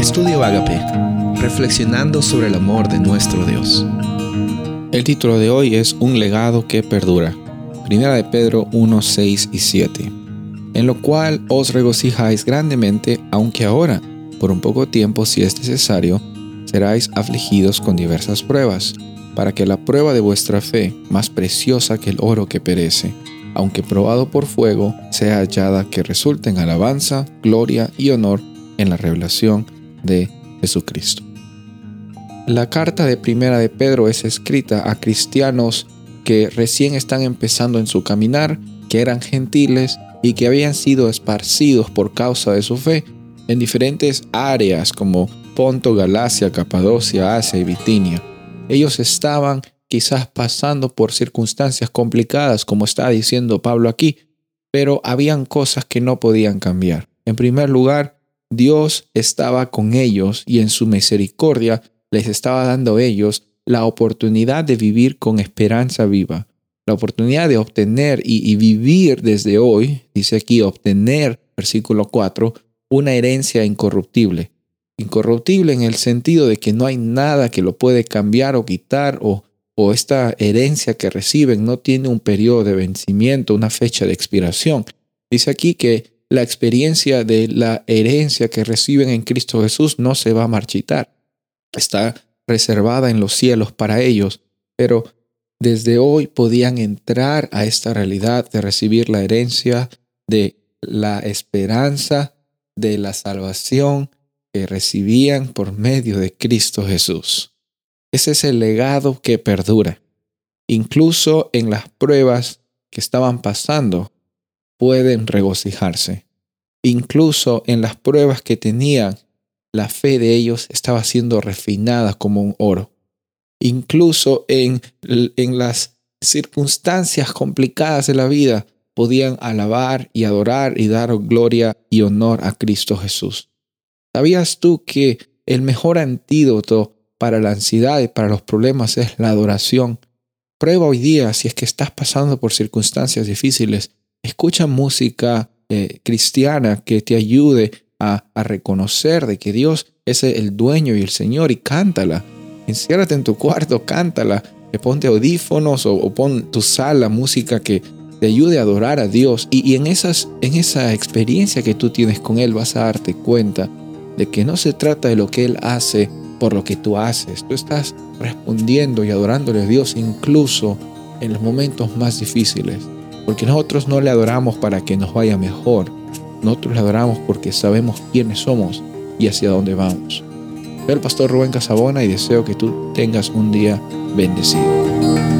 Estudio Agape, reflexionando sobre el amor de nuestro Dios. El título de hoy es Un legado que perdura. Primera de Pedro 1, 6 y 7. En lo cual os regocijáis grandemente, aunque ahora, por un poco tiempo si es necesario, seráis afligidos con diversas pruebas, para que la prueba de vuestra fe, más preciosa que el oro que perece, aunque probado por fuego, sea hallada que resulte en alabanza, gloria y honor en la revelación de Jesucristo. La carta de primera de Pedro es escrita a cristianos que recién están empezando en su caminar, que eran gentiles y que habían sido esparcidos por causa de su fe en diferentes áreas como Ponto, Galacia, Capadocia, Asia y Bitinia. Ellos estaban quizás pasando por circunstancias complicadas, como está diciendo Pablo aquí, pero habían cosas que no podían cambiar. En primer lugar, Dios estaba con ellos y en su misericordia les estaba dando a ellos la oportunidad de vivir con esperanza viva, la oportunidad de obtener y, vivir desde hoy, dice aquí, obtener, versículo 4, una herencia incorruptible. Incorruptible en el sentido de que no hay nada que lo puede cambiar o quitar o o esta herencia que reciben no tiene un periodo de vencimiento, una fecha de expiración. Dice aquí que la experiencia de la herencia que reciben en Cristo Jesús no se va a marchitar. Está reservada en los cielos para ellos, pero desde hoy podían entrar a esta realidad de recibir la herencia de la esperanza de la salvación que recibían por medio de Cristo Jesús. Ese es el legado que perdura. Incluso en las pruebas que estaban pasando, pueden regocijarse. Incluso en las pruebas que tenían, la fe de ellos estaba siendo refinada como un oro. Incluso en, en las circunstancias complicadas de la vida, podían alabar y adorar y dar gloria y honor a Cristo Jesús. ¿Sabías tú que el mejor antídoto para la ansiedad y para los problemas es la adoración. Prueba hoy día si es que estás pasando por circunstancias difíciles. Escucha música eh, cristiana que te ayude a, reconocer de que Dios es el dueño y el Señor y cántala. Enciérrate en tu cuarto, cántala. ponte audífonos o, pon tu sala música que te ayude a adorar a Dios. Y, y en, esas, en esa experiencia que tú tienes con Él vas a darte cuenta de que no se trata de lo que Él hace por lo que tú haces. Tú estás respondiendo y adorándole a Dios incluso en los momentos más difíciles. Porque nosotros no le adoramos para que nos vaya mejor. Nosotros le adoramos porque sabemos quiénes somos y hacia dónde vamos. Soy el pastor Rubén Casabona y deseo que tú tengas un día bendecido.